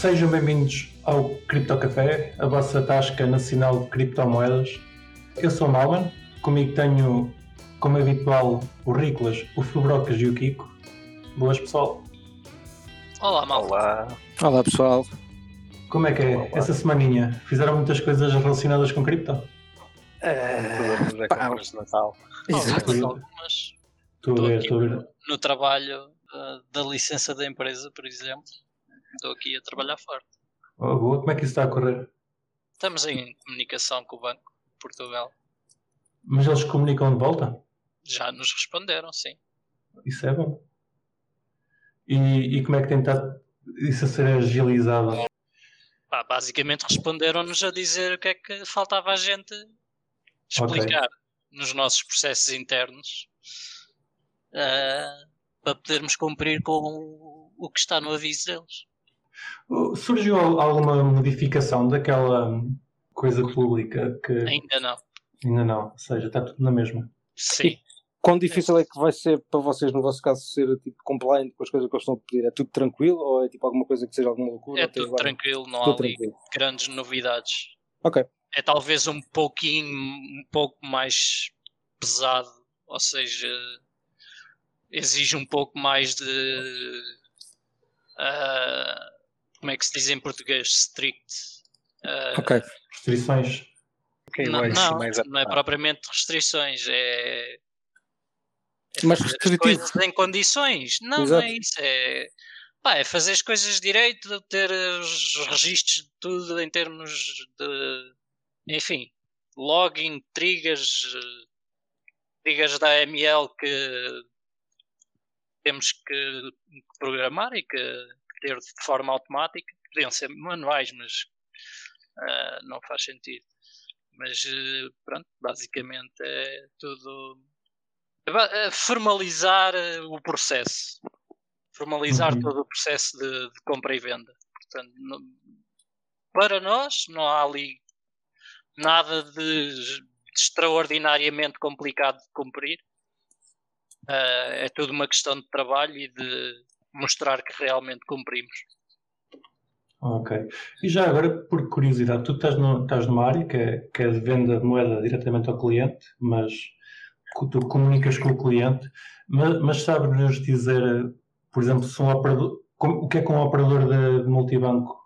sejam bem-vindos ao Cripto Café, a vossa tasca nacional de criptomoedas. Eu sou o Malman, comigo tenho, como é habitual, o Riclas, o Fubrocas e o Kiko. Boas, pessoal. Olá, mal. Olá. Olá, pessoal. Como é que é Olá. essa semaninha? Fizeram muitas coisas relacionadas com cripto? Pá, compras de Natal. Exato. Algumas, Estou a ver, estou a ver. no trabalho ah, da licença da empresa, por exemplo. Estou aqui a trabalhar forte. Oh, boa, como é que isso está a correr? Estamos em comunicação com o Banco de Portugal. Mas eles comunicam de volta? Já nos responderam, sim. Isso é bom. E, e como é que tem estado isso a ser agilizado? Pá, basicamente responderam-nos a dizer o que é que faltava a gente explicar nos nossos processos internos ah, para podermos cumprir com o que está no aviso deles. Surgiu al- alguma modificação daquela coisa pública que Ainda não. ainda não, ou seja, está tudo na mesma. Sim. Quão difícil é que vai ser para vocês, no vosso caso, ser tipo compliant com as coisas que eles estão a pedir? É tudo tranquilo ou é tipo alguma coisa que seja alguma loucura? É tudo várias- tranquilo, não há Tudo ali tranquilo. grandes novidades. Ok. É talvez um pouquinho, um pouco mais pesado, ou seja, exige um pouco mais de. ah, como é que se diz em português? Strict. Ah, Ok. Restrições. não, KYC não, mais não é propriamente restrições, é. é Mais fazer as restritivo. coisas em condições. Não, não Exato. é isso. É, pá, é fazer as coisas direito, ter os registros de tudo em termos de. Enfim, login, triggers, eh, triggers da AML que temos que programar e que ter de forma automática. Podiam ser manuais, mas ah, não faz sentido. Mas eh, pronto, basicamente é tudo é é formalizar eh, o processo. Formalizar Uhum. todo o processo de, de compra e venda. Portanto, não- para nós não há ali nada de, de extraordinariamente complicado de cumprir. Ah, é tudo uma questão de trabalho e de mostrar que realmente cumprimos. Ok. E já agora, por curiosidade, tu estás, no- estás numa área que é, que é de venda de moeda diretamente ao cliente, mas tu comunicas com o cliente, mas, mas sabes-nos dizer, por exemplo, se um operador, o que é que um operador de, de multibanco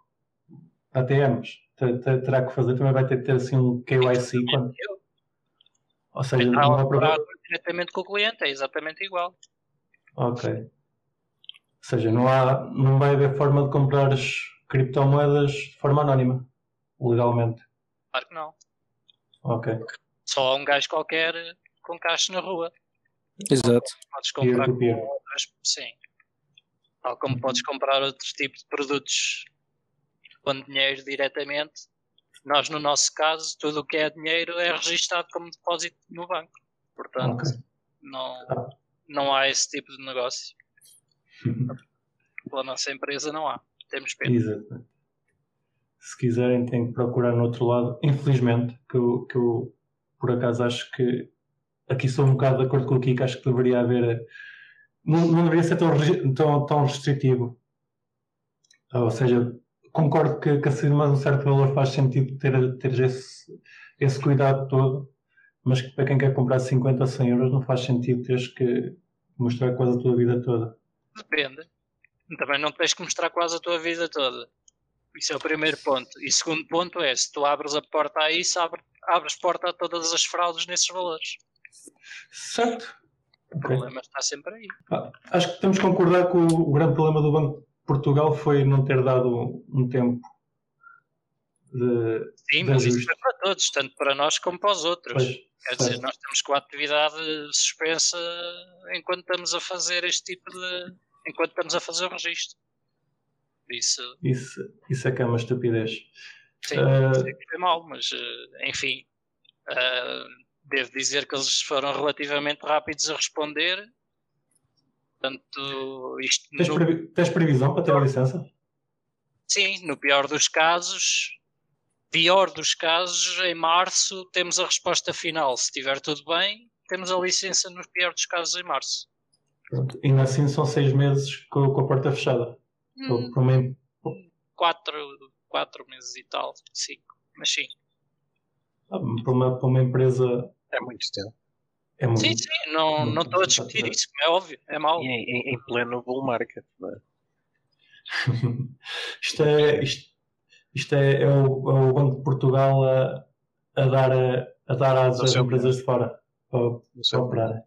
ATMs te- te- terá que fazer? Também vai ter que ter assim um KYC, quando, Eu, ou seja, um operador. diretamente com o cliente é exatamente igual. Ok. Ou seja, não, há, não vai haver forma de comprares criptomoedas de forma anónima, legalmente. Claro que não. Ok. Só há um gajo qualquer com caixa na rua. Exato. Podes comprar com outras. Sim. Tal como podes comprar outros tipos de produtos com dinheiro diretamente. Nós, no nosso caso, tudo o que é dinheiro é registado como depósito no banco. Portanto, Ok. não, Ah. não há esse tipo de negócio. Pela nossa empresa não há. Temos pena. Se quiserem, têm que procurar no outro lado. Infelizmente, que eu, que eu por acaso acho que aqui sou um bocado de acordo com o Kiko, acho que deveria haver. Não, não deveria ser tão, tão, tão restritivo. Ou seja, concordo que, que acima de um certo valor faz sentido ter, ter esse, esse cuidado todo, mas que para quem quer comprar 50 ou 100 euros não faz sentido teres que mostrar quase a tua vida toda. Depende. Também não tens que mostrar quase a tua vida toda. Isso é o primeiro ponto. E o segundo ponto é, se tu abres a porta a isso, abre, abres porta a todas as fraudes nesses valores. Certo? O Ok. problema está sempre aí. Ah, Acho que temos que concordar que o, o grande problema do Banco de Portugal foi não ter dado um tempo de. Sim, de mas isso é para todos, tanto para nós como para os outros. Pois, Quer certo. dizer, nós temos com a atividade suspensa enquanto estamos a fazer este tipo de. Enquanto estamos a fazer o registro. Isso, isso, isso é que é uma estupidez. sim, Ah. sei que foi mal, mas eh, enfim. ah, devo dizer que eles foram relativamente rápidos a responder. Portanto, isto Tens, no- previ- tens previsão para ter a licença? Sim, no pior dos casos, pior dos casos, em março temos a resposta final. Se estiver tudo bem, temos a licença no pior dos casos em março. Pronto. E assim são seis meses com, com a porta fechada. Hum, uma, 4, quatro meses e tal, 5. Mas sim. Ah, Para uma, para uma empresa É muito tempo. é muito. Sim, sim, não muito não estou a discutir complicado. isso, como é óbvio, é mau. E em, em- em pleno bull market. não é? isto é, isto, isto é, é o, é o Banco de Portugal a, a dar, a, a dar às empresas de fora para, No para operarem.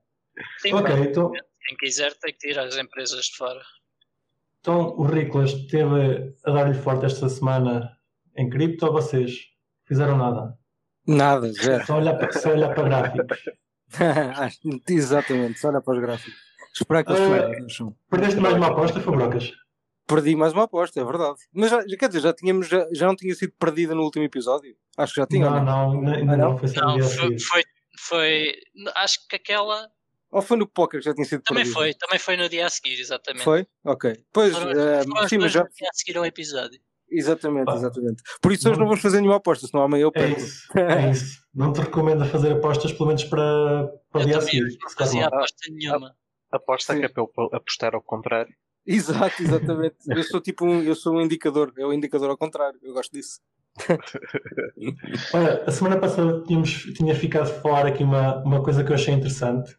Sim, Ok, então, quem quiser tem que tirar as empresas de fora. então o Riclas esteve a dar-lhe forte esta semana em cripto ou vocês fizeram nada? Nada, zero. Só olhar para, só olhar para gráficos. Exatamente, só olha para os gráficos. Esperar que eles chão. Perdeste mais uma aposta, Fabrocas? Perdi mais uma aposta, é verdade. Mas já, quer dizer, já, tínhamos, já, já não tinha sido perdida no último episódio? Acho que já tinha. Não, não? não, ainda, ainda Ah, não? não, foi Não, dia a foi, foi, foi- Acho que aquela Ou foi no póquer que já tinha sido também perdida? foi, também foi no dia a seguir, exatamente. Foi? Ok. Pois, Foram, as sim, mas já. no dia a seguir ao episódio. Exatamente, Pá. exatamente. Por isso hoje Não- não vamos fazer nenhuma aposta, senão amanhã eu É perco. isso, é isso. Não te recomendo fazer apostas, pelo menos para, para Eu dia a também seguir. não fazia não. aposta nenhuma. Aposta Sim. que é para eu apostar ao contrário. Exato, exatamente. eu sou tipo um, eu sou um indicador, é o indicador ao contrário, eu gosto disso. Olha, a semana passada tínhamos, tinha ficado a falar aqui uma, uma coisa que eu achei interessante,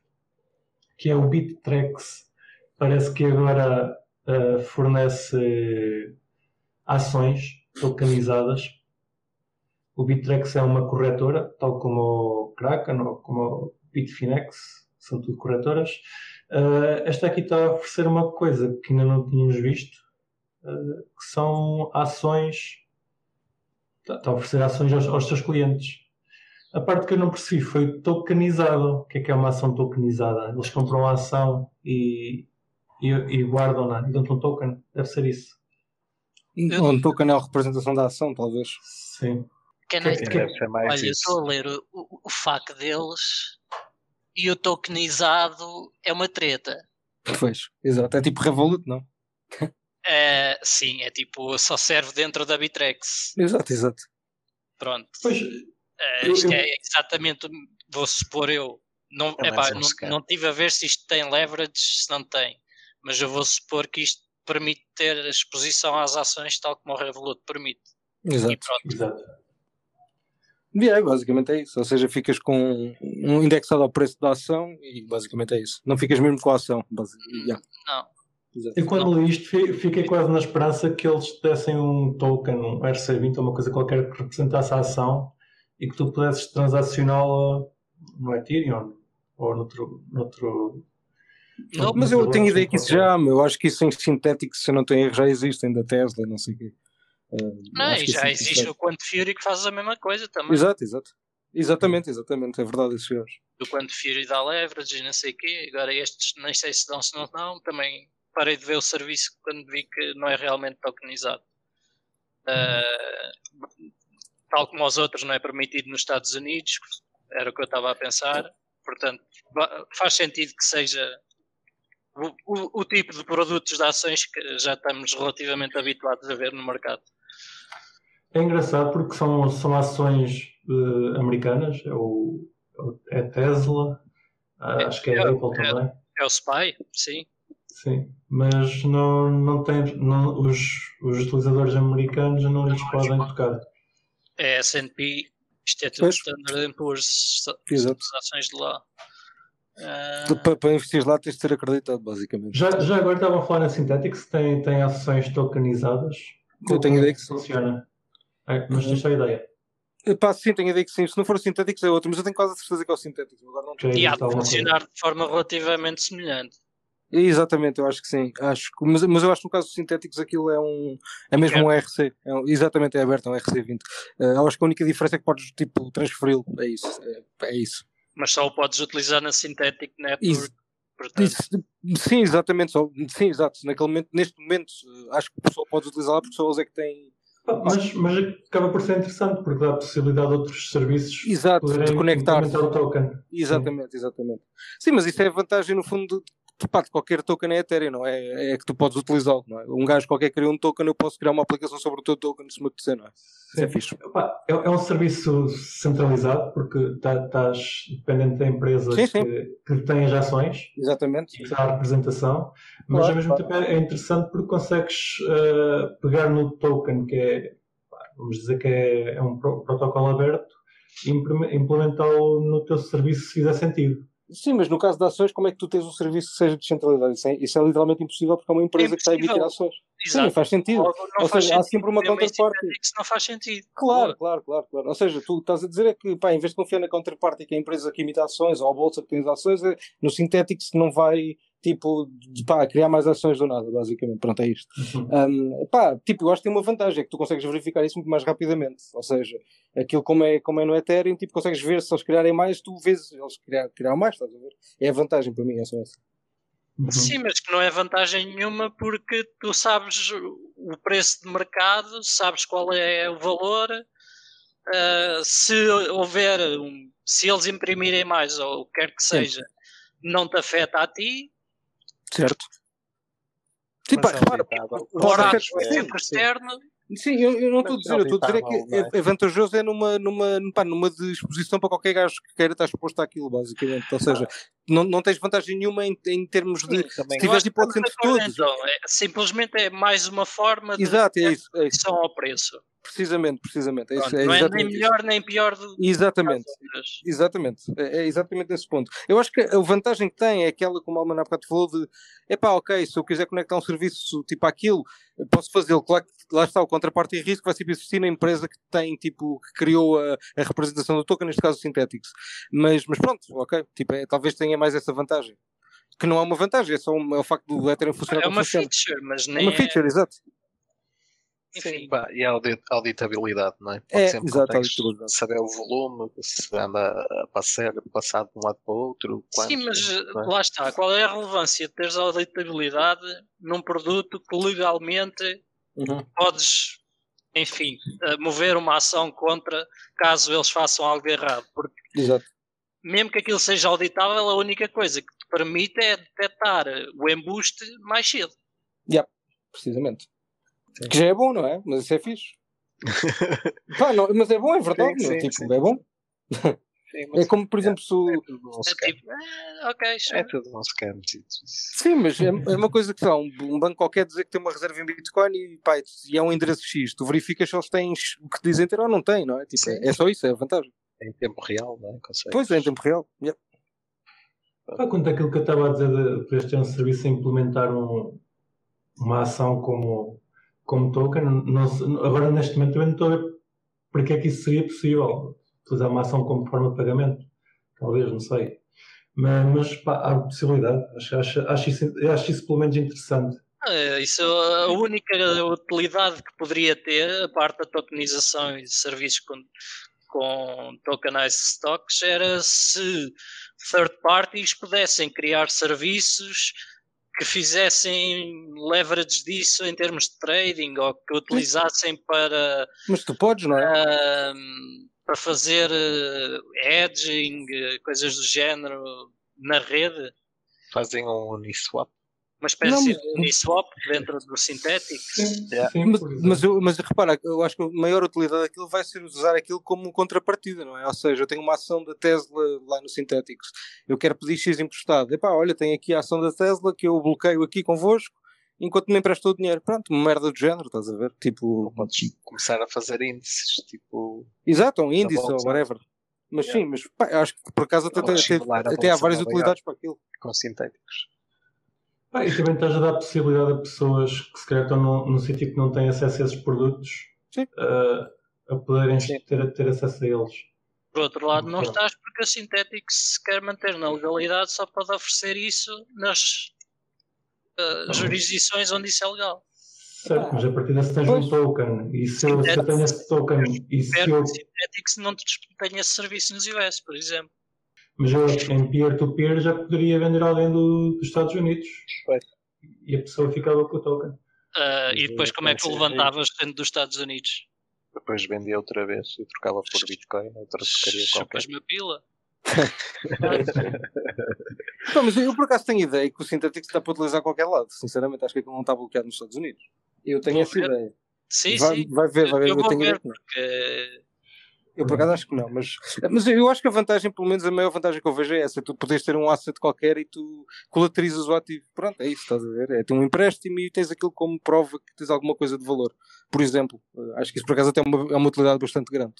que é o Bittrex. Parece que agora eh, fornece ações tokenizadas. O Bittrex é uma corretora, tal como o Kraken ou como o Bitfinex, são tudo corretoras. Eh, esta aqui está a oferecer uma coisa que ainda não tínhamos visto, eh, que são ações está a oferecer ações aos, aos seus clientes. A parte que eu não percebi foi tokenizado. O que é que é uma ação tokenizada? Eles compram a ação e, e, e guardam-na e dão-te um token. Deve ser isso. Eu- Onde estou canal representação da ação, talvez. Sim. Que Que- nem- que- Deve ser mais Olha, eu isso. estou a ler o, o, o FAQ deles e o tokenizado é uma treta. Pois, exato. É tipo Revolut, não? É, sim, é tipo, só serve dentro da Bitrex. Exato, exato. Pronto. Pois, Eu- isto eu- é exatamente, vou supor eu, não, É epá, não, não tive a ver se isto tem leverage, se não tem, mas eu vou supor que isto permite ter exposição às ações tal como o Revolut permite. E Exato. pronto, exato. E é, basicamente é isso. Ou seja, ficas com um indexado ao preço da ação e basicamente é isso. Não ficas mesmo com a ação. yeah, não. exato. Eu quando li isto fi- fiquei quase na esperança que eles dessem um token, um RC20 ou uma coisa qualquer que representasse a ação e que tu pudesses transacioná-la no Ethereum ou noutro, noutro Não, Mas eu tenho eu ideia acho que isso já, eu acho que isso em Synthetics, se eu não tenho erro, já existem da Tesla, não sei o quê. Uh, não, acho e que já isso- existe o Quant Fury que faz a mesma coisa também. Exato, exato. Exatamente, exatamente, é verdade, esses senhores. Do Quant Fury dá leverage e não sei o quê. Agora estes nem sei se dão se não dão. Também parei de ver o serviço quando vi que não é realmente tokenizado. Ah, tal como os outros não é permitido nos Estados Unidos, era o que eu estava a pensar. Portanto, faz sentido que seja o, o- o tipo de produtos de ações que já estamos relativamente habituados a ver no mercado. É engraçado porque são, são ações eh, americanas, é, o, é Tesla, ah, acho que é a É, Apple é. também, É o SPY, sim. sim, mas não, não tem, não, os, os utilizadores americanos não lhes podem tocar. É S&P, Instituto Pois. Standard Poor's, as ações de lá. Ah, Para, para investir lá tens de ser acreditado, basicamente. Já, já agora estavam a falar na Synthetics, tem, tem ações tokenizadas. Eu tenho ideia que sim. funciona. É, mas tens só ideia. Pá, sim, tenho a ideia que sim. Se não for Synthetics é outro, mas eu tenho quase a certeza que é o Synthetics. Agora não Já e há de funcionar de forma relativamente semelhante. Exatamente, eu acho que sim. Acho, que- mas, mas eu acho que no caso do Synthetics aquilo é um. É mesmo um RC. É um- exatamente, é aberto, é um RC20. Eh, eu acho que a única diferença é que podes tipo, transferi-lo. É isso. É, é isso. Mas só o podes utilizar na Synthetic Network. Isso. Portanto, Sim, exatamente. Só, sim, exato. Naquele momento, neste momento, acho que o pessoal pode utilizá-la porque só eles é que têm. Pá, Mas, mas acaba por ser interessante porque dá a possibilidade de outros serviços Exato, de conectar. o token. Exatamente, exatamente. Sim, mas isso é a vantagem, no fundo, pá, qualquer token é Ethereum, não é? É que tu podes utilizá-lo, não é? Um gajo qualquer cria um token, eu posso criar uma aplicação sobre o teu token se me apetecer, não é? É fixe. Epá, É, é um serviço centralizado porque tá- estás dependente da empresa Sim, sim. Que, que tem as ações Exatamente. e dá a representação, mas Claro, ao mesmo claro. tempo é interessante porque consegues eh, pegar no token que é, vamos dizer que é, é um pro- protocolo aberto e implemen- implementá-lo no teu serviço se fizer sentido. Sim, mas no caso de ações, como é que tu tens um serviço que seja descentralizado? Isso é, isso é literalmente impossível porque é uma empresa que está a emitir ações. Exato. Sim, faz sentido. Não Ou faz seja, há sentido sempre uma ter counterparty. Isso não faz sentido. Claro, claro, claro, claro. Ou seja, tu estás a dizer é que, pá, em vez de confiar na counterparty, que é a empresa que emite ações, ou a bolsa que tem as ações, é no Synthetics que não vai, tipo, de, pá, criar mais ações do nada, basicamente. Pronto, é isto. Um, pá, tipo, eu acho que tem uma vantagem, é que tu consegues verificar isso muito mais rapidamente. Ou seja, aquilo como é, como é no Ethereum, tipo, consegues ver se eles criarem mais, tu vês eles criar, criaram mais, estás a ver? É a vantagem para mim, é só essa. Uhum. Sim, mas que não é vantagem nenhuma porque tu sabes o preço de mercado, sabes qual é o valor. ah, se houver, um- se eles imprimirem mais ou o que quer que seja, não te afeta a ti. Certo? Mas pá, é repara, afetar- é sim, sempre sim. externo. Sim, eu, eu não estou a dizer, eu estou a dizer é que auditável, é, é vantajoso é numa, numa, pá, numa de exposição para qualquer gajo que queira estar exposto àquilo, basicamente. Ou seja, não, não tens vantagem nenhuma em, em termos de. Sim, também se tiveres hipótese entre de todos. então. É- simplesmente é mais uma forma de Exato, é isso. É isso. ao preço. Precisamente, precisamente. É Pronto, é não é nem melhor nem pior do que Exatamente. Exatamente, é, é exatamente esse ponto. Eu acho que a vantagem que tem é aquela, como a Alman há bocado falou, de epá, ok, se eu quiser conectar um serviço tipo aquilo, posso fazê-lo. Claro que lá está o contraparte e risco, vai sempre existir na empresa que tem, tipo, que criou a, a representação do token, neste caso o Synthetics. Mas, mas pronto, ok, tipo, é, talvez tenha mais essa vantagem. Que não é uma vantagem, é só um- é o facto do Ethereum funcionar É como uma funciona. feature, mas É nem uma feature, exato. Enfim, Pá, e a audit- auditabilidade, não é? É, sempre exato, auditabilidade. Saber o volume, se anda a passar, passar de um lado para o outro. Sim, quantos, mas não é? lá está. Qual é a relevância de teres auditabilidade num produto que legalmente Uhum. podes, enfim, eh, mover uma ação contra caso eles façam algo errado? Porque Exato. Mesmo que aquilo seja auditável, a única coisa que te permite é detectar o embuste mais cedo. Precisamente. Que já é bom, não é? Mas isso é fixe. Pá, não, mas é bom, é verdade. Sim, meu, sim, tipo, sim. é bom. Sim, É como, por exemplo, se o- é tudo um É tipo, eh, ok. É tudo um scam. Sim, mas é, é uma coisa que sei lá, um, um banco qualquer dizer que tem uma reserva em Bitcoin e, pá, e é um endereço X. Tu verificas se eles têm o que dizem ter ou não têm, não é? Tipo, é, é só isso, é a vantagem. Em tempo real, não é? Consegues. Pois é, em tempo real. Yeah. Pá, quanto àquilo que eu estava a dizer de poderes ter um serviço a implementar um- uma ação como, como token, não agora neste momento também não estou a ver porque é que isso seria possível. Utilizar uma ação como forma de pagamento. Talvez, não sei. Mas, mas pá, há possibilidade. Acho, acho, acho, isso, acho isso pelo menos interessante. Eh, Isso, a única utilidade que poderia ter, a parte da tokenização e de serviços com, tokenized stocks, era se third parties pudessem criar serviços que fizessem leverage disso em termos de trading ou que utilizassem para, Mas tu podes, não é? ahm, para fazer eh, hedging, eh, coisas do género na rede. Fazem um Uniswap. Uma espécie Não, mas- de Uniswap dentro do Synthetics. Sim, Yeah. sim, Mas, mas, eu- mas repara, eu acho que a maior utilidade daquilo vai ser usar aquilo como contrapartida, não é? Ou seja, eu tenho uma ação da Tesla lá no Synthetics, eu quero pedir X emprestado. Epá, olha, tenho aqui a ação da Tesla que eu bloqueio aqui convosco enquanto me emprestou o dinheiro. Pronto, uma merda do género, estás a ver? Tipo, Podes começar a fazer índices, tipo. exato, um índice ou whatever. Mas Yeah. sim, mas pá, eu acho que por acaso até, Ou até, até há várias utilidades para aquilo. com sintéticos. Pá, e também estás a dar possibilidade a pessoas que se calhar estão num, num sítio que não têm acesso a esses produtos ah, a poderem Sim. ter, ter acesso a eles. Por outro lado, não Pronto. estás porque a Synthetics se quer manter na legalidade só pode oferecer isso nas uh, jurisdições onde isso é legal. Certo, mas a partir desse tens Pois. um token e se eu, se eu tenho esse token e se eu, Synthetics não te tenha esse serviço nos US, por exemplo. Mas eu em peer-to-peer já poderia vender alguém do- dos Estados Unidos Pois. e a pessoa ficava com o token. Uh, e depois como é que o levantavas dentro dos Estados Unidos? Depois vendia outra vez e trocava por Bitcoin, outra porcaria qualquer. Chupas-me a pila. Não, mas eu por acaso tenho ideia que o Synthetics está para utilizar a qualquer lado. Sinceramente, acho que aquilo não está bloqueado nos Estados Unidos. Eu tenho Vou essa ver. ideia. Sim, vai, sim. vai ver, vai ver. Eu Eu, vou tenho ver porque Eu por acaso acho que não, mas, mas eu acho que a vantagem, pelo menos a maior vantagem que eu vejo é essa: tu podes ter um asset qualquer e tu colaterizas o ativo. Pronto, é isso, estás a ver? É ter um empréstimo e tens aquilo como prova que tens alguma coisa de valor. Por exemplo, eh, acho que isso por acaso até é uma, é uma utilidade bastante grande.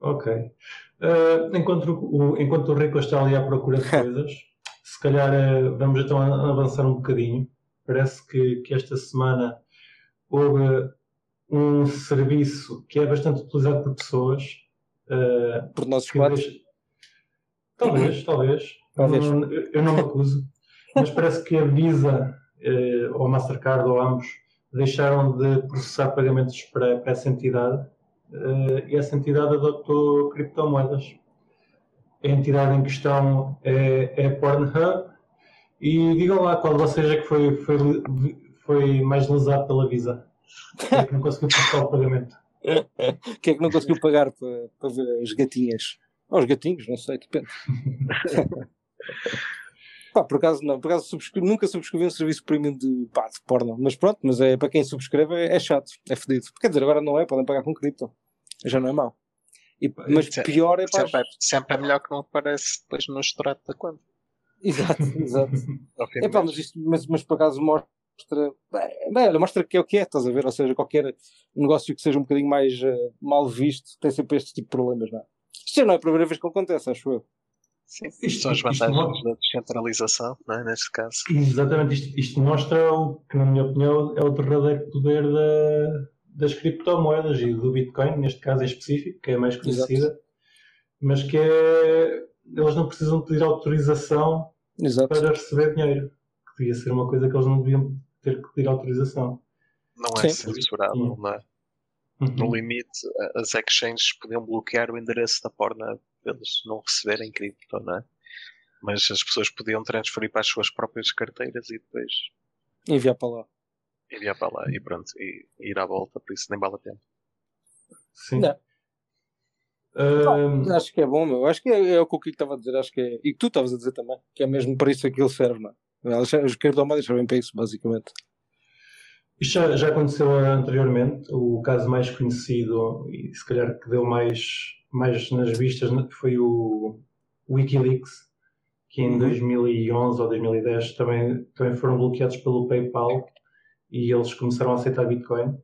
Ok. Eh, enquanto, o, enquanto o Rico está ali à procura de coisas, se calhar eh, vamos então avançar um bocadinho. Parece que, que esta semana houve um serviço que é bastante utilizado por pessoas. eh, Por nossos que quadros. deixa- Talvez, talvez. Talvez. Não- eu, não me acuso. Mas parece que a Visa, eh, ou a Mastercard, ou ambos, deixaram de processar pagamentos para, para essa entidade eh, e essa entidade adotou criptomoedas. A entidade em questão é, é a Pornhub e digam lá qual de vocês é que foi, foi, foi mais lesado pela Visa. É que não conseguiu processar o pagamento? Quem é que não conseguiu pagar para, para ver as gatinhas? Ou os gatinhos, não sei, depende. Pá, por acaso não, por acaso subscre- nunca subscrevi um serviço premium de, pá, de porno, mas pronto, mas é, para quem subscreve é, é chato, é fedido. Quer dizer, agora não é, podem pagar com cripto, já não é mau. E- mas Sim. pior é pá, Sempre, é, sempre é melhor que não aparece depois no extrato da conta. exato, exato. É pá, mas, isto, mas, mas por acaso mostra, bem, bem, olha, mostra que é o que é, estás a ver? Ou seja, qualquer negócio que seja um bocadinho mais eh, mal visto tem sempre este tipo de problemas, não é? Isto já não é a primeira vez que acontece, acho eu. Sim, Isto- são as isto vantagens da descentralização, não é? neste caso. Exatamente, isto, isto mostra o que, na minha opinião, é o verdadeiro poder da- das criptomoedas e do Bitcoin, neste caso em específico, que é a mais conhecida, mas que é. Eles não precisam pedir autorização Exato. para receber dinheiro, devia ser uma coisa que eles não deviam ter que pedir autorização. Não é Sim. censurável, Sim. não é? Uhum. No limite, as exchanges podiam bloquear o endereço da porna para eles não receberem cripto, não é? Mas as pessoas podiam transferir para as suas próprias carteiras e depois Enviar para lá. enviar para lá e pronto, e, e ir à volta, por isso nem vale a pena. Sim. Não. Ahm, Acho que é bom, meu. Acho que é, é o que o Kiko estava a dizer. Acho que é. E que tu estavas a dizer também. Que é mesmo para isso que ele serve, não é? Elas- Os criptomoedas servem para isso, basicamente. Isto já, já aconteceu anteriormente. O caso mais conhecido e se calhar que deu mais, mais nas vistas foi o Wikileaks, que em Uhum. 2011 ou 2010 também, também foram bloqueados pelo PayPal e eles começaram a aceitar Bitcoin.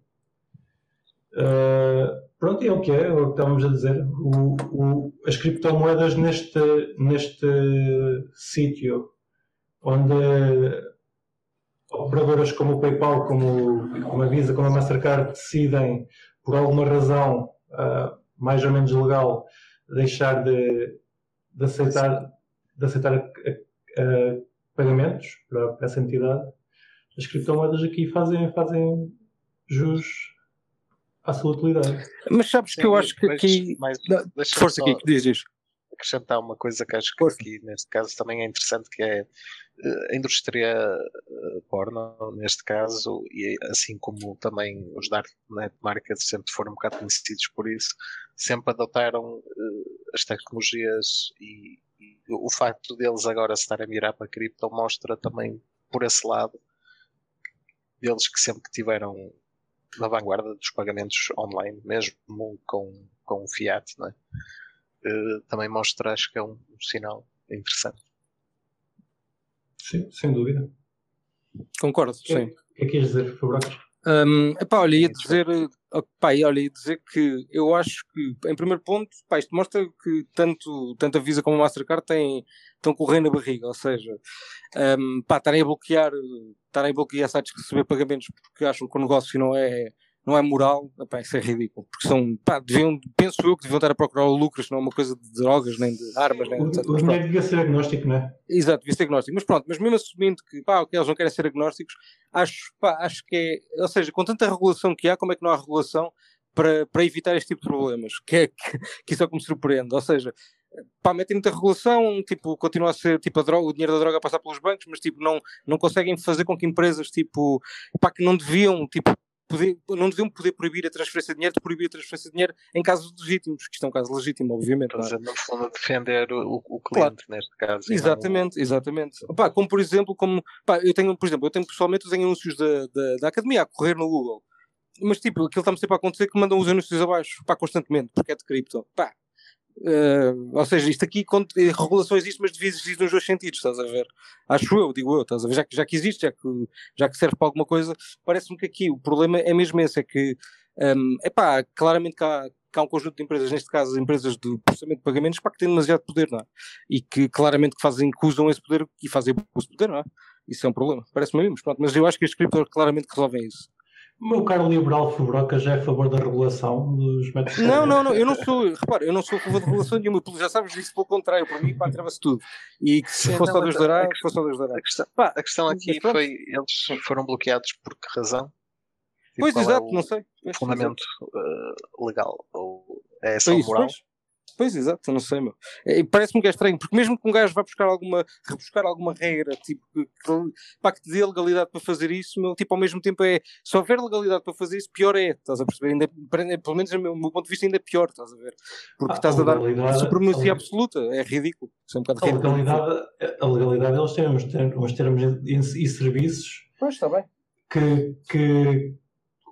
Uh, pronto, é o que é, é o que estávamos a dizer. O- o- as criptomoedas neste, neste sítio onde operadoras como o PayPal, como, como a Visa, como a Mastercard decidem, por alguma razão ah, mais ou menos legal, deixar de, de aceitar, de aceitar ah, ah, pagamentos para, para essa entidade, as criptomoedas aqui fazem, fazem jus à sua utilidade. Mas sabes que eu acho que aqui. mas Não, deixa-me Força só aqui, que dizes. Acrescentar uma coisa que acho que aqui neste caso também é interessante que é eh, a indústria eh, porno neste caso e assim como também os darknet markets sempre foram um bocado conhecidos por isso sempre adotaram eh, as tecnologias e, e o facto deles agora se estarem a mirar para cripto mostra também por esse lado deles que sempre que tiveram na vanguarda dos pagamentos online mesmo com, com o fiat não é? Uh, também mostra, acho que é um, um sinal interessante. Sim, sem dúvida. Concordo, sim. O que é que ias dizer, Fabrocos? Um, epá, olha, ia dizer, eh, pá, e olha, ia dizer que eu acho que, em primeiro ponto, pá, isto mostra que tanto, tanto a Visa como a Mastercard têm, estão com o rei na barriga, ou seja, um, pá, estarem a bloquear, estarem a bloquear sites que receber pagamentos porque acham que o negócio não é, não é moral, epá, isso é ridículo, porque são, pá, deviam, penso eu que deviam estar a procurar o lucro, não é uma coisa de drogas, nem de armas, nem O, etc. o dinheiro devia ser agnóstico, não é? Exato, devia ser agnóstico. Mas pronto, mas mesmo assumindo que, pá, ok, eles não querem ser agnósticos, acho, pá, acho que é, ou seja, com tanta regulação que há, como é que não há regulação para, para evitar este tipo de problemas? Que é que, que isso é o que me surpreende. Ou seja, pá, metem muita regulação, tipo, continua a ser tipo a droga, o dinheiro da droga a passar pelos bancos, mas tipo, não, não conseguem fazer com que empresas, tipo, pá, que não deviam, tipo, poder, não deviam poder proibir a transferência de dinheiro de proibir a transferência de dinheiro em casos legítimos, que isto é um caso legítimo, obviamente. É? no fundo, a defender o, o cliente, claro. neste caso. Exatamente, não... exatamente. Opa, como por exemplo, como, pá, eu tenho, por exemplo, eu tenho pessoalmente tenho anúncios da, da, da academia a correr no Google. Mas tipo, aquilo está-me sempre a acontecer que mandam os anúncios abaixo, pá, constantemente, porque é de cripto. Pá, Uh, ou seja, isto aqui, a regulação existe, mas devia existir nos dois sentidos, estás a ver? Acho eu, digo eu, estás a ver? Já que, já que existe, já que, já que serve para alguma coisa, parece-me que aqui o problema é mesmo esse: é que, um, epá, claramente que há, que há um conjunto de empresas, neste caso empresas de processamento de pagamentos, pá, que têm demasiado poder, não é? E que claramente que fazem, que usam esse poder e fazem uso de poder, não é? Isso é um problema, parece-me mesmo, pronto, mas eu acho que as criptos claramente resolvem isso. O meu caro liberal Fubroca já é a favor da regulação dos métodos. Não, não, não, eu não sou, repara, eu não sou a favor da regulação nenhuma, já sabes disso pelo contrário, para mim, pá, trava-se tudo. E que se fosse Deus dará, que fosse a Deus dará. A questão, pá, a questão aqui foi, eles foram bloqueados por que razão? Tipo, pois, exato, é o, não sei. O fundamento uh, legal, ou é essa moral? Pois. Pois, exato, não sei, meu. É, Parece-me que é estranho, porque mesmo que um gajo vá buscar alguma, rebuscar alguma regra, tipo, que, que, pá, que te dê legalidade para fazer isso, meu, tipo, ao mesmo tempo é, se houver legalidade para fazer isso, pior é, estás a perceber? Ainda, pelo menos, do meu, meu ponto de vista, ainda é pior, estás a ver? Porque ah, estás a, dar supremacia absoluta, é ridículo. É um a, legalidade, a legalidade, eles têm uns termos, uns termos e, e serviços. Pois, está bem. Que, que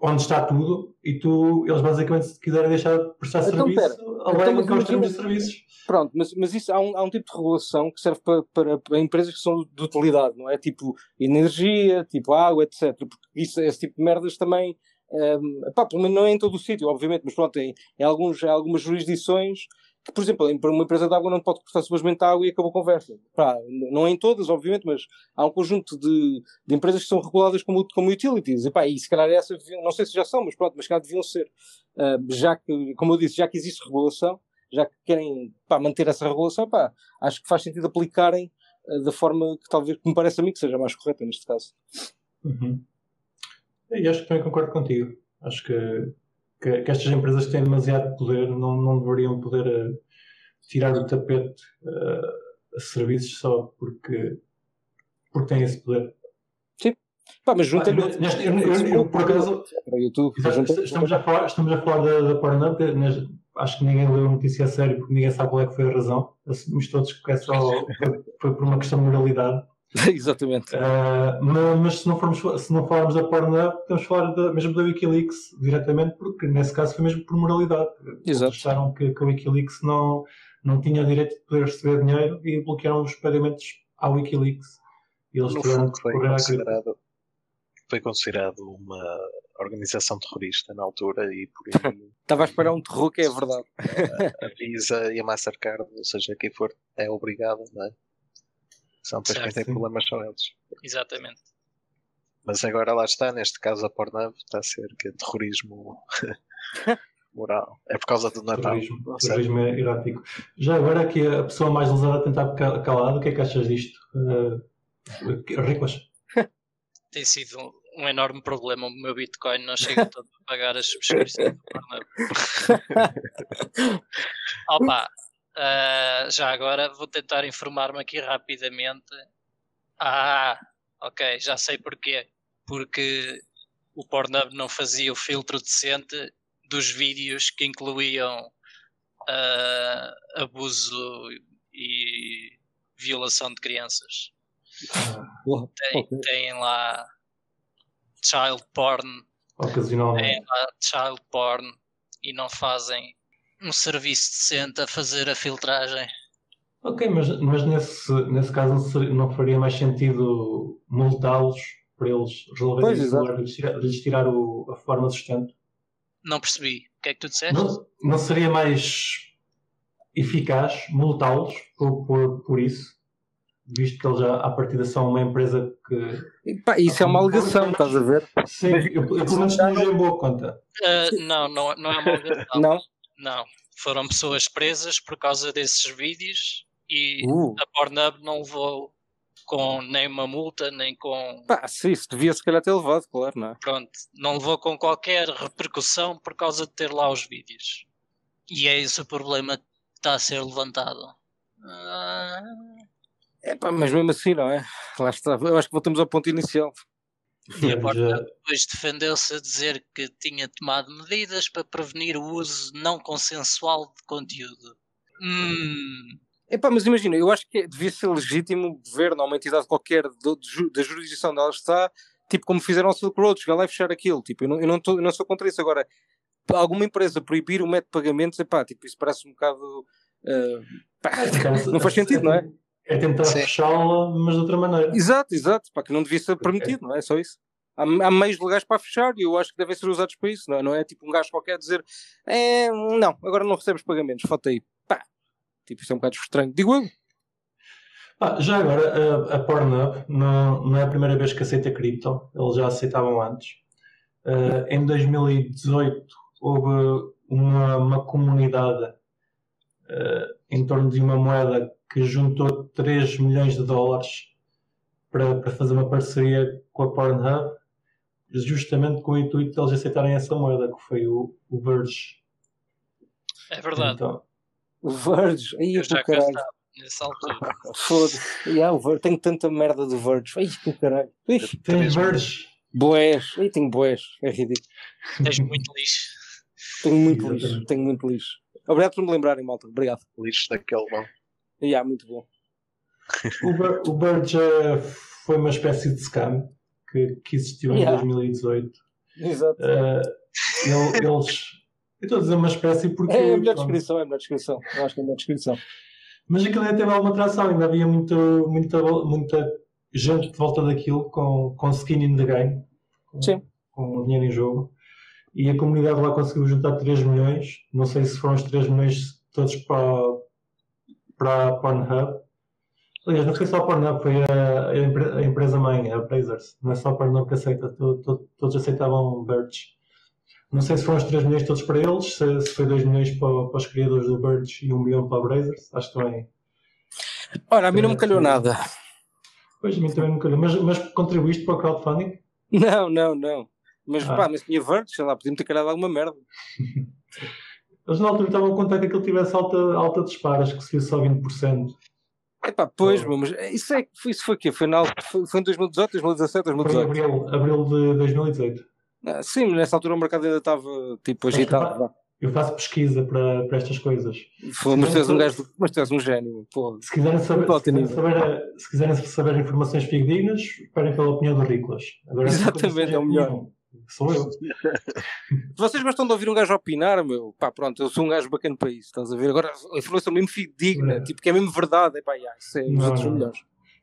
onde está tudo e tu, eles basicamente se quiserem deixar de prestar então, serviço, alegam que é os termos de serviços. Pronto, mas, mas isso há um, há um tipo de regulação que serve para, para, para, empresas que são de utilidade, não é? Tipo energia, tipo água, etc. Porque isso, esse tipo de merdas também, um, pá, pelo menos não é em todo o sítio, obviamente, mas pronto, em, em, alguns, em algumas jurisdições que, por exemplo, uma empresa de água não pode cortar simplesmente a água e acabou a conversa. Pá, não é em todas, obviamente, mas há um conjunto de, de empresas que são reguladas como, como utilities. E, pá, e se calhar deviam, não sei se já são, mas pronto, mas se calhar deviam ser. Uh, já que, como eu disse, já que existe regulação, já que querem pá, manter essa regulação, pá, acho que faz sentido aplicarem uh, da forma que talvez, que me parece a mim que seja mais correta neste caso. Uhum. E acho que também concordo contigo. Acho que que, que, estas empresas têm demasiado poder não, não deveriam poder uh, tirar o tapete uh, a serviços só porque, porque têm esse poder. Sim. Pá, mas junta ah, neste, eu, eu, eu, por acaso YouTube, estamos, a falar, estamos a falar da, da Pornhub acho que ninguém leu a notícia a sério porque ninguém sabe qual é que foi a razão assumimos todos que é só, foi por uma questão de moralidade Exatamente. Uh, mas, se não, formos, se não falarmos da Pornhub, podemos falar de, mesmo da Wikileaks diretamente, porque nesse caso foi mesmo por moralidade. Exato. Eles acharam que, que a Wikileaks não, não tinha direito de poder receber dinheiro e bloquearam os pagamentos à Wikileaks. E eles no tiveram que foi considerado, foi considerado uma organização terrorista na altura e por aí. Estava a esperar um terror que é verdade. A, a Visa e a Mastercard, ou seja, quem for é obrigado, não é? São depois quem tem problemas são eles. Exatamente. Mas agora lá está, neste caso a Pornhub está a ser que é terrorismo moral. É por causa do Natal. Terrorismo, terrorismo é errático. Já agora aqui a pessoa mais lesada a tentar calado, o que é que achas disto? Uh, Ricos? Tem sido um, um enorme problema. O meu Bitcoin não chega todo a pagar as subscrições do Pornhub. Opa, Uh, já agora vou tentar informar-me aqui rapidamente. Ah, ok, já sei porquê. Porque o Pornhub não fazia o filtro decente dos vídeos que incluíam uh, abuso e violação de crianças. tem, okay. tem lá child porn. Tem lá child porn e não fazem um serviço decente a fazer a filtragem. Ok, mas, mas nesse, nesse caso não faria mais sentido multá-los para eles resolverem isso, lhes lhes tirar o, a forma de sustento? Não percebi. O que é que tu disseste? Não, não seria mais eficaz multá-los por, por, por isso? visto que eles já à partida são uma empresa que. pá, isso é uma alegação, estás a ver? Sim, eu, eu pelo menos não em boa conta. Uh, não, não, não é uma alegação. não? Não, foram pessoas presas por causa desses vídeos e uh. a Pornhub não levou com nem uma multa, nem com. Pá, sim, isso devia se calhar ter levado, claro, não é? Pronto, não levou com qualquer repercussão por causa de ter lá os vídeos. E é esse o problema que está a ser levantado. Ah... É pá, mas mesmo assim, não é? Lá está. Eu acho que voltamos ao ponto inicial. E a Pornhub depois defendeu-se a dizer que tinha tomado medidas para prevenir o uso não consensual de conteúdo. Hum, Epá, mas imagina, eu acho que devia ser legítimo o governo ou uma entidade qualquer do- ju- da jurisdição onde ela está, tipo como fizeram ao Silk Road, chegar lá e fechar aquilo. Tipo, eu não, eu não, tô- eu não sou contra isso. Agora, para alguma empresa proibir o método de pagamentos, epá, tipo, isso parece um bocado. eh, pá, não faz sentido, não é? É tentar fechá-la, mas de outra maneira. Exato, exato, pá, que não devia ser permitido, não é? Só isso. Há, há meios legais para fechar e eu acho que devem ser usados para isso, não é? Não é tipo um gajo qualquer dizer é, não, agora não recebes pagamentos, falta aí. Pá, tipo, isso é um bocado estranho. Digo eu. Ah, já agora, a, a Pornhub não, não é a primeira vez que aceita cripto, eles já aceitavam antes. Ah, em 2018 houve uma, uma comunidade ah, em torno de uma moeda que juntou 3 milhões de dólares para, para fazer uma parceria com a Pornhub, justamente com o intuito de eles aceitarem essa moeda, que foi o, o Verge. é verdade. Então, O Verge, aí eu já caralho. nessa altura. Foda-se. Yeah, o Verge. Tenho tanta merda do Verge. Ai, que caralho. Ui, tem Verge. boés. Ai, tenho boés. É ridículo. Tens muito lixo. Tenho muito lixo. Tenho muito lixo. Obrigado por me lembrarem, malta. Obrigado. Lixo daquele bom. Yeah, muito bom. O, Verge eh, foi uma espécie de scam que, que existiu em Yeah. 2018. Exato. Ele- eles. Eu estou a dizer uma espécie porque. É a melhor descrição, é a melhor descrição. Eu acho que é a melhor descrição. mas aquilo ainda teve alguma atração, ainda havia muito, muita, muita gente de volta daquilo com, com skin in the game, com, Sim. com dinheiro em jogo. E a comunidade lá conseguiu juntar 3 milhões. Não sei se foram os 3 milhões todos para, para a Pornhub. Aliás, não foi só a Pornhub, foi a, a empre- a empresa mãe, a Blazers. Não é só a Pornhub que aceita, to- to- todos aceitavam Birch. Não sei se foram os 3 milhões todos para eles, se, se foi 2 milhões para, para os criadores do Birch e 1 milhão para a Blazers. Acho que também. Ora, a mim não me calhou nada. Pois, a mim também nunca. Mas, mas contribuíste para o crowdfunding? Não, não, não. Mas Ah. pá, mas tinha Verge, sei lá, podia-me ter calhado alguma merda. Eles na altura estavam a contar que aquilo tivesse alta, alta disparas, que seria só 20%. Epá, pois, Oh. mas isso, é, foi- isso foi o quê? Foi, na, foi, foi em 2018, 2017, Foi em 2018? abril, abril de 2018. Ah, sim, mas nessa altura o mercado ainda estava tipo agitado. Eu faço pesquisa para, para estas coisas. Foi, mas tu és um gajo, mas tu és um gênio, pô. Se quiserem saber, se quiserem saber, se quiserem saber informações fidedignas, esperem pela opinião do. Agora, se Exatamente, é o melhor. opinião, Sou eu. Vocês gostam de ouvir um gajo opinar, meu? Pá, pronto, eu sou um gajo bacana para isso, estás a ver? Agora, a informação mesmo fidedigna, É. tipo, que é mesmo verdade, epá, yeah, isso é os Não, outros não. melhores.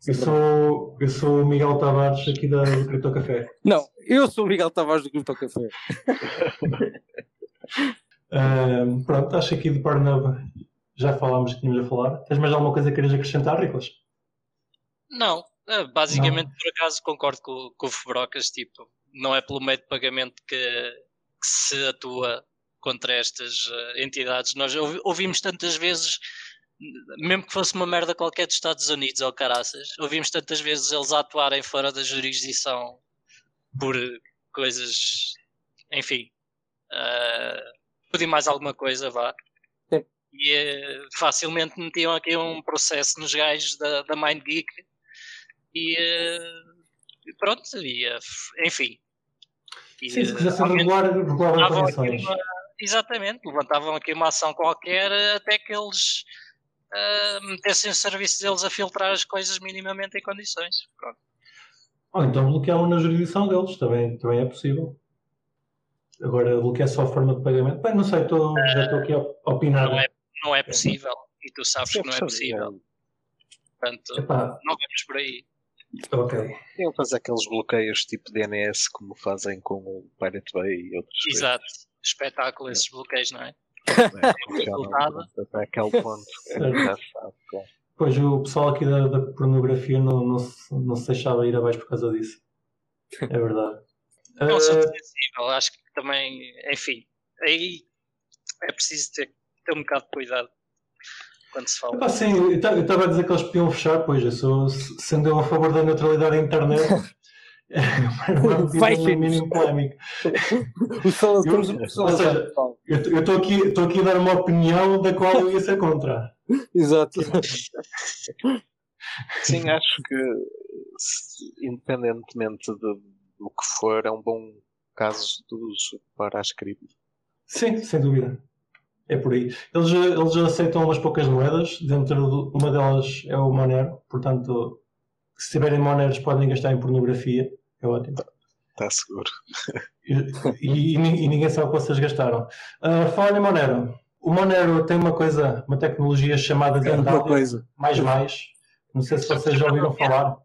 Eu sou, eu sou o Miguel Tavares aqui da, do Cripto Café. Não, eu sou o Miguel Tavares do Cripto Café. Pronto, acho que aqui de Parnava já falámos que tínhamos a falar. Tens mais alguma coisa que queres acrescentar, Riclas? Não, eh, basicamente por acaso concordo com, com o Fubrocas, tipo, não é pelo meio de pagamento que, que se atua contra estas eh, entidades. Nós ouvi- ouvimos tantas vezes, mesmo que fosse uma merda qualquer dos Estados Unidos ou caraças, ouvimos tantas vezes eles a atuarem fora da jurisdição por coisas, enfim, eh, pedir mais alguma coisa, vá. Sim. E eh, facilmente metiam aqui um processo nos gajos da, da Mind Geek e pronto, e, enfim. E, Sim, se eh, quisessem regular, condições. uma- exatamente, levantavam aqui uma ação qualquer eh, até que eles eh, metessem o serviço deles a filtrar as coisas minimamente em condições. Pronto. Ou então bloqueavam na jurisdição deles, também, também é possível. Agora, bloquear só a forma de pagamento. Bem, não sei, estou, já estou aqui a opinar. Não é, não é possível. E tu sabes que não é Sim, possível. Portanto, Epá, não vamos por aí. Ok. Iam fazer aqueles bloqueios tipo DNS como fazem com o Pirate Bay e outros. Exato. Espetáculo esses bloqueios, não é? Até aquele ponto. Certo. Já sabe, claro. Pois o pessoal aqui da, da pornografia não, não, se, não se deixava ir abaixo por causa disso. É verdade. Não sou Ah, sensível, acho que também, enfim, aí é preciso ter, ter um bocado de cuidado quando se fala. Epá, sim, eu estava a dizer que eles podiam fechar, pois eu sou, sendo eu a favor da neutralidade da internet, é Fechem-nos. um mínimo polémico. O Eu- temos um pessoal ou seja, Eu estou aqui, estou aqui a dar uma opinião da qual eu ia ser contra. Exato. Sim, acho que independentemente de, o que for, é um bom caso de uso para a script. Sim, sem dúvida. É por aí. Eles, eles aceitam umas poucas moedas, dentro de, uma delas é o Monero, portanto, se tiverem Moneros podem gastar em pornografia, é ótimo. Está seguro. E, e, e, ninguém sabe o que vocês gastaram. Uh, Falando em Monero, o Monero tem uma coisa, uma tecnologia chamada Dandelion mais mais. Não sei se vocês já ouviram falar.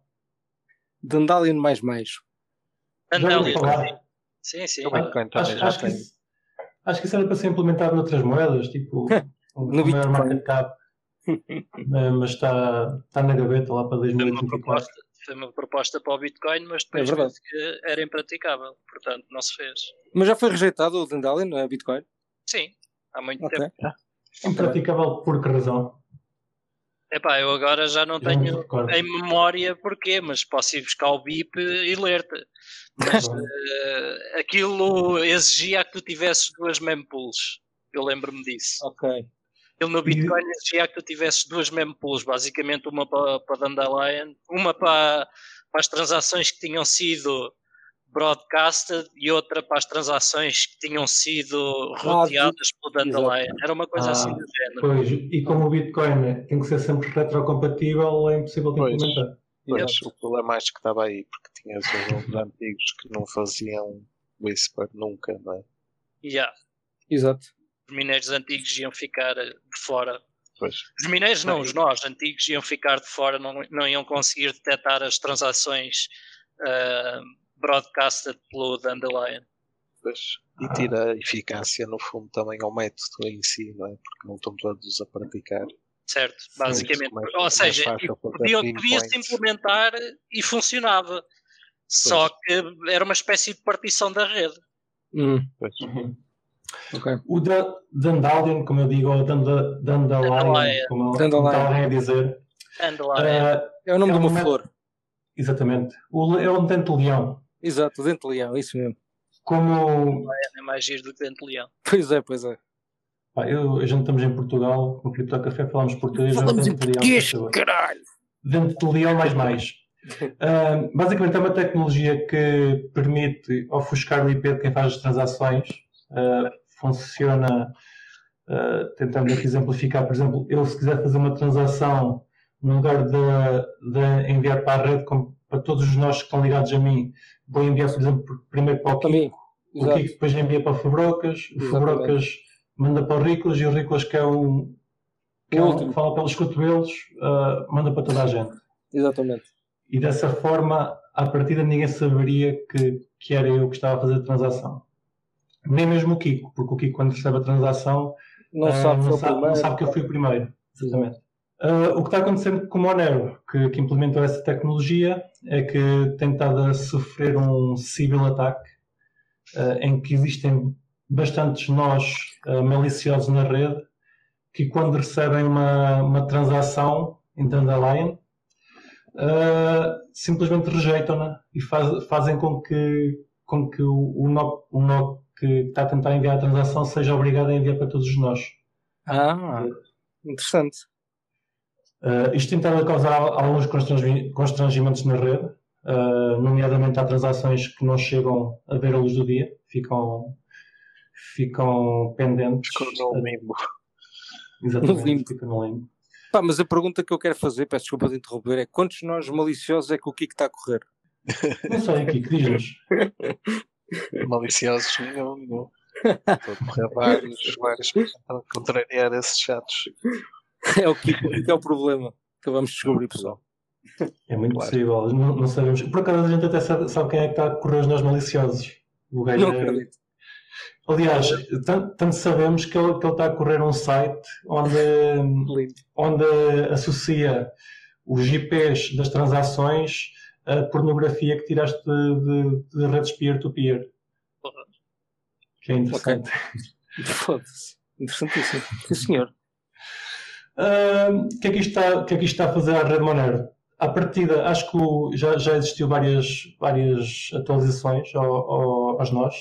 Dandelion mais mais. Dandelion. Sim, sim. Acho, acho, que acho que isso era para ser implementado noutras moedas, tipo no maior market cap. mas está, está na gaveta lá para 2024. Foi uma proposta para o Bitcoin, mas depois é que era impraticável, portanto não se fez. Mas já foi rejeitado o Dandelion, a Bitcoin? Sim, há muito okay. tempo. Impraticável por que razão? Epá, eu agora já não tenho em memória porquê, mas posso ir buscar o BIP e ler-te. Mas uh, aquilo exigia que tu tivesses duas mempools. Eu lembro-me disso. Ok. Ele no Bitcoin e... exigia que tu tivesses duas mempools, basicamente uma para, para Dandelion, uma para, para as transações que tinham sido broadcasted e outra para as transações que tinham sido roteadas ah, pelo Dandelion. Era uma coisa assim ah, assim do género. Pois, e como o Bitcoin tem que ser sempre retrocompatível, é impossível de implementar. Pois, o problema acho que estava aí, porque tinhas os antigos que não faziam Whisper nunca, não é? Yeah. Exato. Os mineiros antigos iam ficar de fora. Pois. Os mineiros não, os nós antigos iam ficar de fora, não, não iam conseguir detectar as transações uh, broadcasted pelo Dandelion. Pois. E tira eficácia, no fundo, também ao método em si, não é? Porque não estão todos a praticar. Certo, basicamente. Mais, Ou seja, podia-se podia implementar e funcionava. Pois. Só que era uma espécie de partição da rede. Hum. Uhum. Okay. O da, Dandelion, como eu digo, ou Dandelion, Dandelion como, como está a dizer. Uh, é o nome é de uma flor. Exatamente. O, é o dente leão. Exato, o dente leão, isso mesmo. Como. É mais giro do que dente leão. Pois é, pois é. Pá, eu, a gente estamos em Portugal, no Cripto Café falamos português. Falamos em português, caralho! Dente de leão mais mais. Uh, basicamente é uma tecnologia que permite ofuscar o IP de quem faz as transações. Uh, funciona, uh, tentando aqui exemplificar, por exemplo, eu se quiser fazer uma transação no lugar de, de enviar para a rede com, para todos os nós que estão ligados a mim, vou enviar, por exemplo, primeiro para o Kiko, o Kiko depois envia para o Fabrocas, o Fabrocas manda para o Riclas e o Riclas que é um que, é um, que fala pelos cotovelos, uh, manda para toda a gente. Exatamente. E dessa forma, à partida, ninguém saberia que, que era eu que estava a fazer a transação. Nem mesmo o Kiko, porque o Kiko, quando recebe a transação, não, uh, sabe, não, sabe, não, sabe, que eu fui o primeiro. Exatamente. Uh, o que está acontecendo com o Monero, que, que, implementou essa tecnologia, é que tem estado a sofrer um civil attack, uh, em que existem bastantes nós uh, maliciosos na rede, que quando recebem uma, uma transação em Dandelion, simplesmente rejeitam-na e faz, fazem com que, com que o, o, nó, o nó que está a tentar enviar a transação seja obrigado a enviar para todos os nós. Ah, interessante. Uh, isto tentava causar alguns constrangimentos na rede, uh, nomeadamente há transações que não chegam a ver a luz do dia, ficam, ficam pendentes. Ficam no limbo. Exatamente, limbo. ficam no limbo. Pá, mas a pergunta que eu quero fazer, peço desculpa de interromper, é quantos nós maliciosos é que o Kiko está a correr? Não sei, Kiko, diz-nos. Maliciosos nenhum, não. Estou a correr vários, vários para contrariar esses chatos. é o que, que é o problema que vamos descobrir, pessoal. É muito claro. possível, não, não, sabemos. Por acaso a gente até sabe, sabe, quem é que está a correr os nós maliciosos. O gajo não é... acredito. Aliás, tanto, tanto, sabemos que ele, que ele está a correr um site onde, onde associa os IPs das transações a pornografia que tiraste de, de, de redes peer-to-peer. -peer. Que é interessante. Okay. Foda-se. Interessantíssimo. Sim, senhor. O que, é que, isto está, que é que isto está a fazer à rede Monero? À partida, acho que o, já, já existiu várias, várias atualizações ao, ao, aos nós.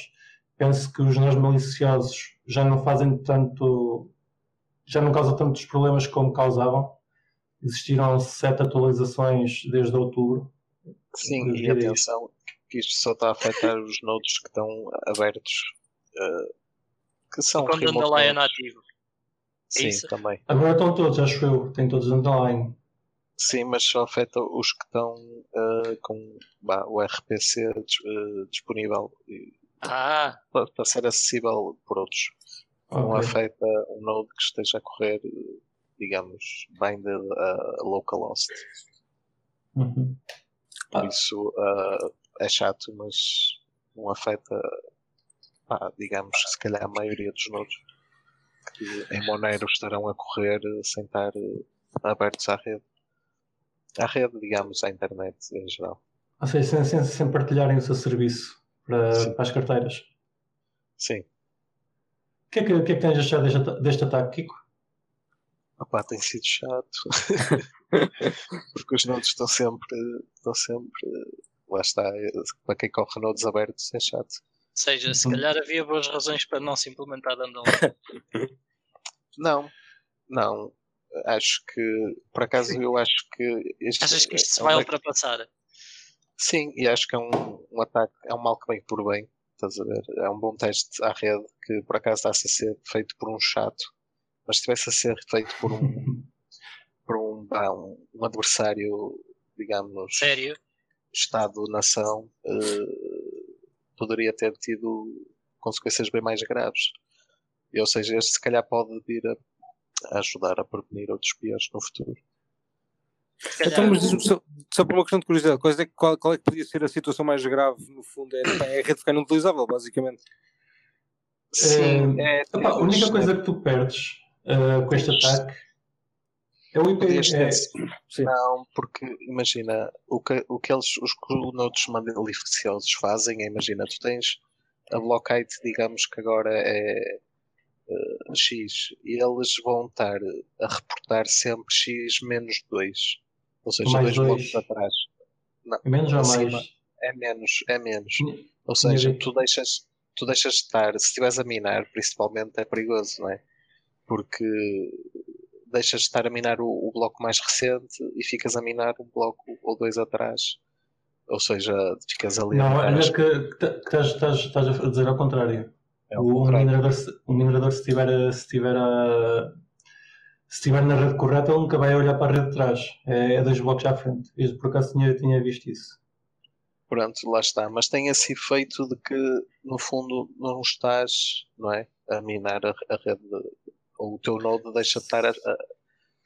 Penso que os nós maliciosos já não fazem tanto, já não causam tantos problemas como causavam. Existiram sete atualizações desde outubro. Sim, e atenção, que isto só está a afetar os nodes que estão abertos, uh, que são Quando remote underline é nativo. Sim, isso? também. Agora estão todos, acho eu. Tem todos underline. Sim, mas só afeta os que estão uh, com bah, o RPC uh, disponível e- Ah, para ser acessível por outros. Não afeta um node que esteja a correr, digamos, binded a localhost. Uhum. Por Ah. isso uh, é chato, mas não afeta, pá, digamos, se calhar a maioria dos nodes que em Monero estarão a correr sem estar uh, abertos à rede. À rede, digamos, à internet em geral. Ou seja, sem, sem, sem partilharem o seu serviço para, Sim. para as carteiras. Sim, O que é que, o que, é que tens achado deste, deste ataque, Kiko? opá, tem sido chato. Porque os nodes estão sempre, estão sempre, lá está, para quem corre nodes abertos é chato. ou seja, se Uhum. calhar havia boas razões para não se implementar underline. Não, não. Acho que, por acaso, eu acho que. Este, Achas que isto se é um vai da- ultrapassar? Sim, e acho que é um, um ataque, é um mal que vem por bem, estás a ver? É um bom teste à rede que por acaso está a ser feito por um chato, mas se tivesse a ser feito por um, por um, pá, um, um adversário, digamos, Sério? Estado-nação, eh, poderia ter tido consequências bem mais graves. E, ou seja, este se calhar pode vir a, a ajudar a prevenir outros piores no futuro. Se calhar- Então, mas diz-me só, só por uma questão de curiosidade, qual é, que- qual, qual é que podia ser a situação mais grave, no fundo? É, é a rede ficar inutilizável, basicamente. Sim, é, Epá, a única é- coisa que tu perdes uh, com este ataque é o IP. É. Não, porque imagina, o que, o que eles, os noutros maliciosos fazem é, imagina, tu tens a blockade, digamos que agora é eh, X, e eles vão estar a reportar sempre X menos 2. Ou seja, Mais dois dois. blocos atrás. menos ou acima. mais. É menos, é menos. Ou seja, tu deixas, tu deixas de estar, se estiveres a minar, principalmente é perigoso, não é? Porque deixas de estar a minar o, o bloco mais recente e ficas a minar um bloco ou dois atrás. Ou seja, ficas ali Não, olha as- que, estás, estás, estás a dizer ao contrário. é o, contrário. minerador, o minerador, se estiver, se, estiver a, se estiver na rede correta, ele nunca vai olhar para a rede de trás. É, é dois blocos à frente. Eu, por acaso, tinha, tinha visto isso. Pronto, lá está. Mas tem esse efeito de que, no fundo, não estás, não é? A minar a, a rede, ou o teu node deixa de estar a, a,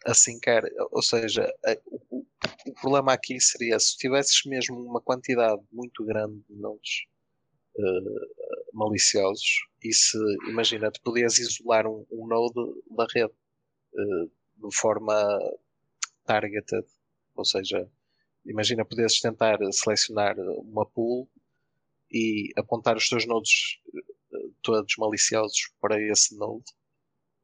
a sincar. Ou seja, a- o, o problema aqui seria se tivesses mesmo uma quantidade muito grande de nodes eh, maliciosos e se, imagina, tu podias isolar um, um node da rede de forma targeted, ou seja, imagina poderes tentar selecionar uma pool e apontar os teus nodes eh, todos maliciosos para esse node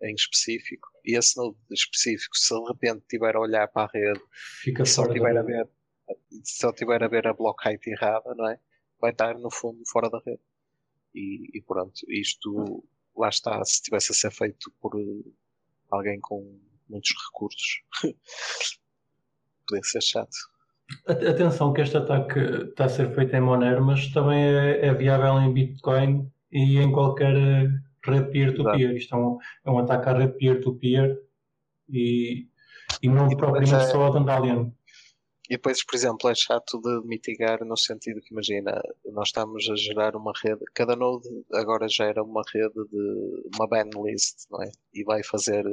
em específico. E esse node específico se de repente estiver a olhar para a rede Fica e só tiver a ver só tiver a ver a block height errada não é? vai estar no fundo fora da rede. E, e pronto, isto lá está, se tivesse a ser feito por eh, alguém com muitos recursos podia ser chato Atenção que este ataque está a ser feito em Monero, mas também é, é viável em Bitcoin e em qualquer eh, rede peer-to-peer. Isto é um, é um ataque à rede peer-to-peer e, e não E propriamente é- só a Dandalion. E depois, por exemplo, é chato de mitigar no sentido que, imagina, nós estamos a gerar uma rede, cada node agora gera uma rede de uma ban list, não é? E vai fazer,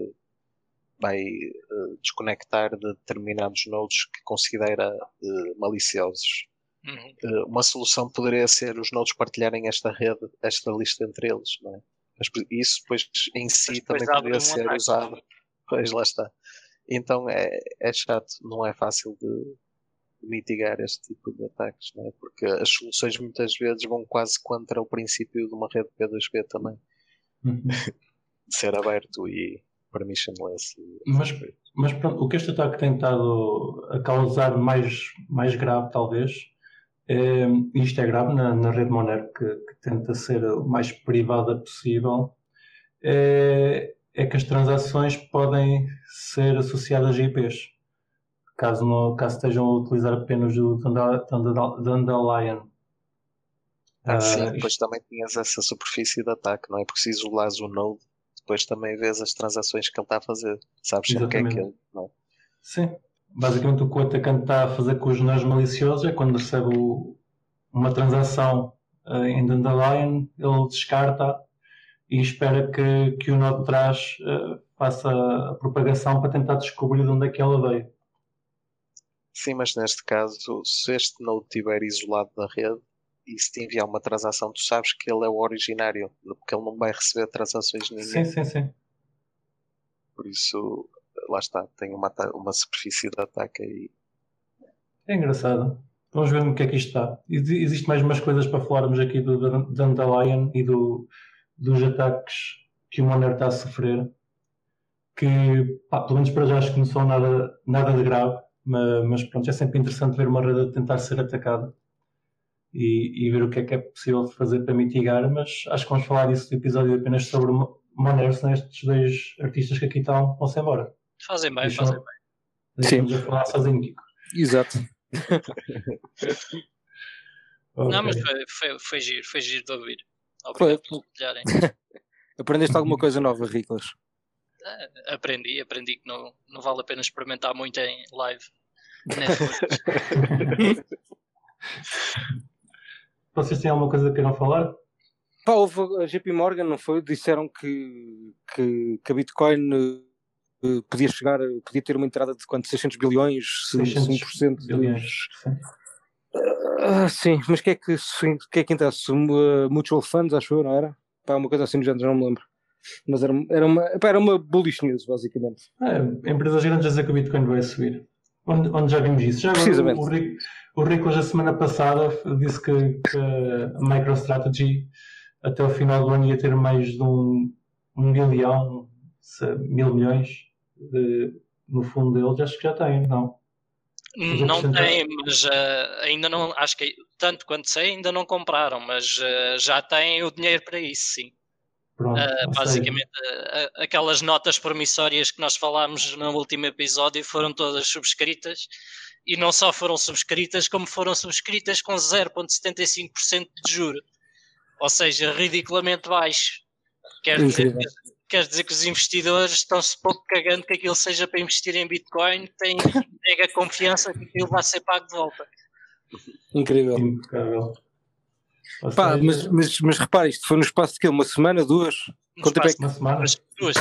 vai eh, desconectar de determinados nodes que considera eh, maliciosos. Uhum. Eh, uma solução poderia ser os nodes partilharem esta rede, esta lista entre eles, não é? Mas isso depois em si depois também poderia ser ataque. usado. Pois lá está. Então é, é chato, não é fácil de mitigar este tipo de ataques, não é? Porque as soluções muitas vezes vão quase contra o princípio de uma rede P2P também, Uhum. ser aberto e permissionless. Mas, mas pronto, o que este ataque tem estado a causar mais, mais grave, talvez, é, isto é grave na, na rede Monero, que, que tenta ser o mais privada possível, é, é que as transações podem ser associadas a IPs, caso, não, caso estejam a utilizar apenas o Dandelion. Ah, sim, Ah, depois também tinhas essa superfície de ataque, não é? Porque se isolares o node, depois também vês as transações que ele está a fazer. Sabes o que é Exatamente. aquilo, não é? Sim. Basicamente o que o atacante está a fazer com os nós maliciosos é quando recebe o- uma transação eh, em Dandelion, ele descarta e espera que, que o nó de trás eh, faça a propagação para tentar descobrir de onde é que ela veio. Sim, mas neste caso, se este node estiver isolado da rede e se te enviar uma transação, tu sabes que ele é o originário, porque ele não vai receber transações ninguém. Sim, sim, sim. Por isso, lá está, tem uma, uma superfície de ataque aí. É engraçado. Vamos ver no que é que isto está. Ex- Existe mais umas coisas para falarmos aqui do Dan- Dandelion e do, dos ataques que o Monero está a sofrer. Que, pá, pelo menos para já, acho que não são nada, nada de grave, mas, mas pronto, é sempre interessante ver uma rede a tentar ser atacada e, e ver o que é que é possível fazer para mitigar. Mas acho que vamos falar disso no episódio apenas sobre o Mo- Monero, senão estes dois artistas que aqui estão vão-se embora. Fazem bem, Deixam- fazem bem. Deixamos a falar sozinho, Kiko. Exato. Não, Ok. mas foi, foi, foi giro, foi giro de ouvir. Foi. Obrigado por partilharem. Aprendeste alguma coisa nova, Riclas? Ah, Aprendi, aprendi que não, não vale a pena experimentar muito em live. Vocês têm alguma coisa que queiram falar? Pá, houve a JP Morgan, não foi? Disseram que, que, que a Bitcoin eh, podia chegar, podia ter uma entrada de quanto? 600 bilhões, se 600 5% bilhões. dos. Sim. Sim, mas que é que, que é que? Se, uh, mutual Funds, acho eu, não era? Pá, uma coisa assim do género, já não me lembro. Mas era, era, uma, pá, era uma bullish news, basicamente. É, empresas grandes a dizer que o Bitcoin vai subir. Onde, onde já vimos isso? Já Precisamente. o, o Rico, o Rico hoje, a semana passada, disse que, que a MicroStrategy até o final do ano ia ter mais de um, um bilhão, se- mil milhões de- no fundo deles. Acho que já tem, não? Não tem, mas ah, ainda não, acho que tanto quanto sei, ainda não compraram, mas ah, já têm o dinheiro para isso, sim. Pronto. Seja, basicamente, ah, aquelas notas promissórias que nós falámos no último episódio foram todas subscritas e não só foram subscritas, como foram subscritas com 0,75% de juro, ou seja, ridiculamente baixo. Quer dizer, Incrível. que, quer dizer que os investidores estão-se pouco cagando que aquilo seja para investir em Bitcoin, têm mega confiança que aquilo vai ser pago de volta. Incrível. impecável. Pá, seja, mas, mas, mas repare, isto foi no espaço de quê? Uma semana, duas? No Quanto tempo é que- uma semana. Duas, duas.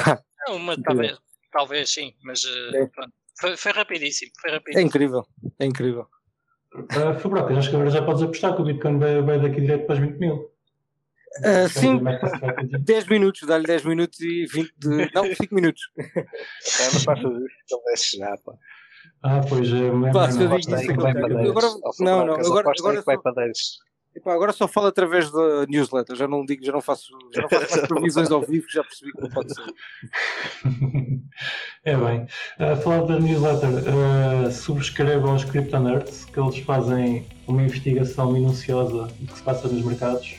Não, uma Incrível. talvez, talvez sim, mas eh, É. pronto. Foi, foi rapidíssimo, foi É rapidíssimo. incrível. É incrível. Ah, Fubrocas, acho que agora já podes apostar que o Bitcoin vai, vai daqui direto para os 20 mil. Ah, sim. MicroStrategy. 10 minutos, dá-lhe 10 minutos e 20 de. Não, 5 minutos. É, mas faz fazer isso, ele desce já, pá. Ah, pois é. me Pá, eu não. é 10. agora- não, não, agora- agora que vai só- para 10. Epá, agora só falo através da newsletter, já não digo, já não faço, já não faço mais previsões ao vivo, já percebi que não pode ser. É bem. A falar da newsletter, uh, subscrevam os Crypto Nerds, que eles fazem uma investigação minuciosa do que se passa nos mercados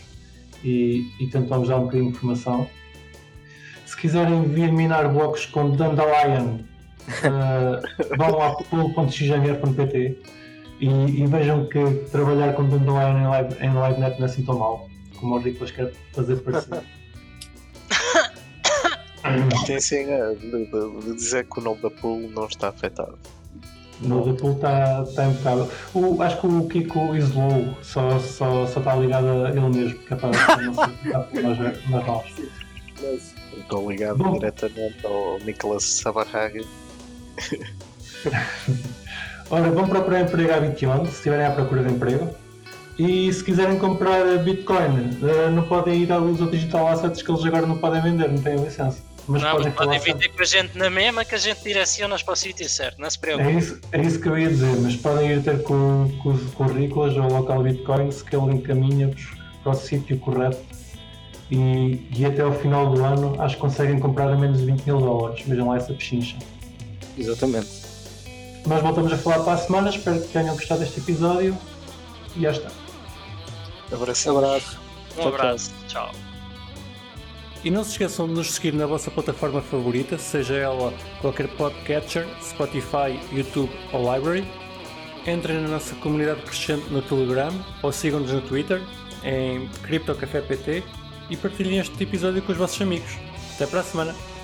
e, e tentam dar um bocadinho de informação. Se quiserem vir minar blocos com Dandelion, uh, vão a pool.xmr.pt e, e vejam que trabalhar com Dandelion em, live, em LiveNet não é assim tão mal, como o Ricolas quer fazer parecer. Tem sim a de, dizer que o nome da pool não está afetado. No Liverpool está tá impecável. O, acho que o Kiko isolou, só, só, só está ligado a ele mesmo, que é para não se ficar por nós, nós nós. Estou ligado Bom. diretamente ao Nicolas Sabarraga. Ora, vão procurar emprego à Bition, se estiverem à procura de emprego. E se quiserem comprar Bitcoin, eh, não podem ir à Luz ou Digital Assets que eles agora não podem vender, não têm licença. Mas não, podem mas podem ter com a gente na mesma que a gente direciona-os para o sítio certo, não se É preocupe. isso, é isso que eu ia dizer, mas podem ir ter com, com os currículos ou local Bitcoins que ele encaminha-vos para o sítio correto e, e até ao final do ano acho que conseguem comprar a menos de 20 mil dólares. Vejam lá essa pechincha. Exatamente. Nós voltamos a falar para a semana, espero que tenham gostado deste episódio e já está. Abraço. Abraço. Um Tchau, tchau. abraço, tchau. E não se esqueçam de nos seguir na vossa plataforma favorita, seja ela qualquer podcatcher, Spotify, YouTube ou Library. Entrem na nossa comunidade crescente no Telegram ou sigam-nos no Twitter, em CryptoCafé PT e partilhem este episódio com os vossos amigos. Até para a semana!